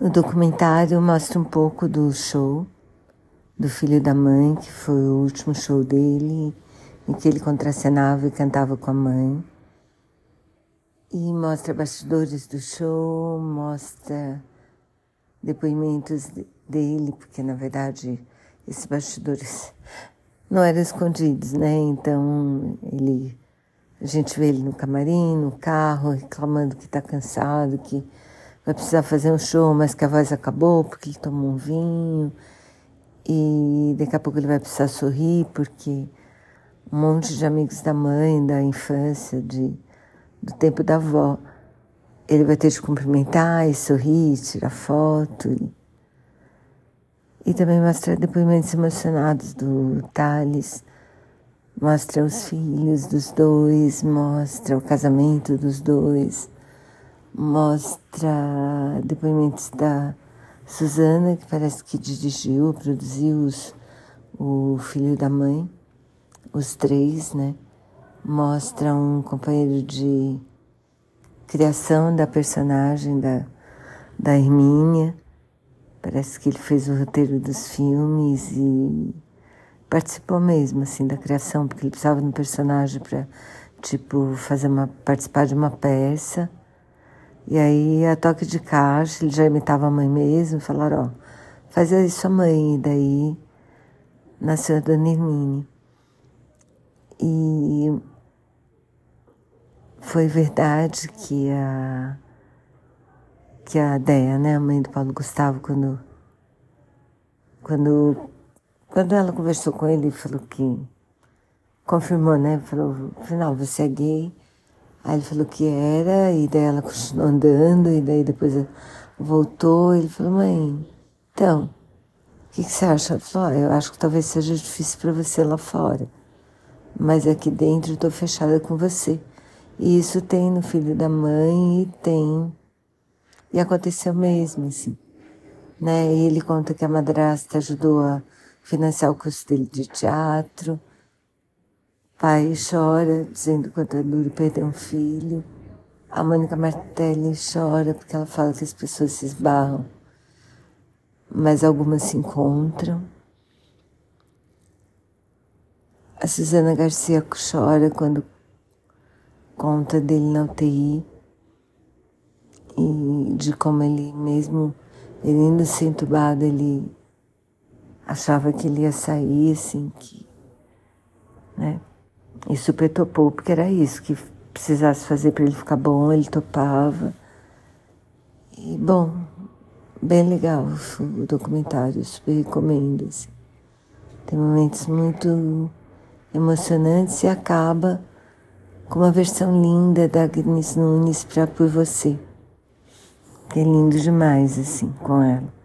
O documentário mostra um pouco do show do filho da mãe, que foi o último show dele, em que ele contracenava e cantava com a mãe. E mostra bastidores do show, mostra depoimentos dele, porque na verdade esses bastidores não eram escondidos, né? Então ele a gente vê ele no camarim, no carro, reclamando que está cansado, que vai precisar fazer um show, mas que a voz acabou porque ele tomou um vinho. E daqui a pouco ele vai precisar sorrir porque um monte de amigos da mãe, da infância, de, do tempo da avó, ele vai ter de cumprimentar e sorrir, tirar foto. E, e também mostrar depoimentos emocionados do Thales, mostra os filhos dos dois, mostra o casamento dos dois mostra depoimentos da Suzana, que parece que dirigiu, produziu os, o filho da mãe, os três, né? Mostra um companheiro de criação da personagem da, da Hermínia. Parece que ele fez o roteiro dos filmes e participou mesmo, assim, da criação, porque ele precisava de um personagem para, tipo, fazer uma, participar de uma peça. E aí, a toque de caixa, ele já imitava a mãe mesmo, falaram, ó, faz isso a mãe. E daí nasceu a Dona Hermine. E foi verdade que a que a Deia, né, a mãe do Paulo Gustavo, quando quando quando ela conversou com ele, falou que confirmou, né, falou, afinal, você é gay. Aí ele falou que era, e daí ela continuou andando, e daí depois voltou. Ele falou, mãe, então, o que, que, você acha? Ela falou, eu acho que talvez seja difícil para você lá fora, mas aqui dentro eu estou fechada com você. E isso tem no filho da mãe, e tem. E aconteceu mesmo, assim. Né? E ele conta que a madrasta ajudou a financiar o curso dele de teatro pai chora, dizendo quanto é duro perder um filho. A Mônica Martelli chora porque ela fala que as pessoas se esbarram, mas algumas se encontram. A Suzana Garcia chora quando conta dele na UTI e de como ele mesmo, ele indo ser entubado, ele achava que ele ia sair, assim, que, né? E super topou, porque era isso que precisasse fazer para ele ficar bom, ele topava. E, bom, bem legal o documentário, super recomendo. Assim. Tem momentos muito emocionantes e acaba com uma versão linda da Agnes Nunes para Por Você. Que é lindo demais, assim, com ela.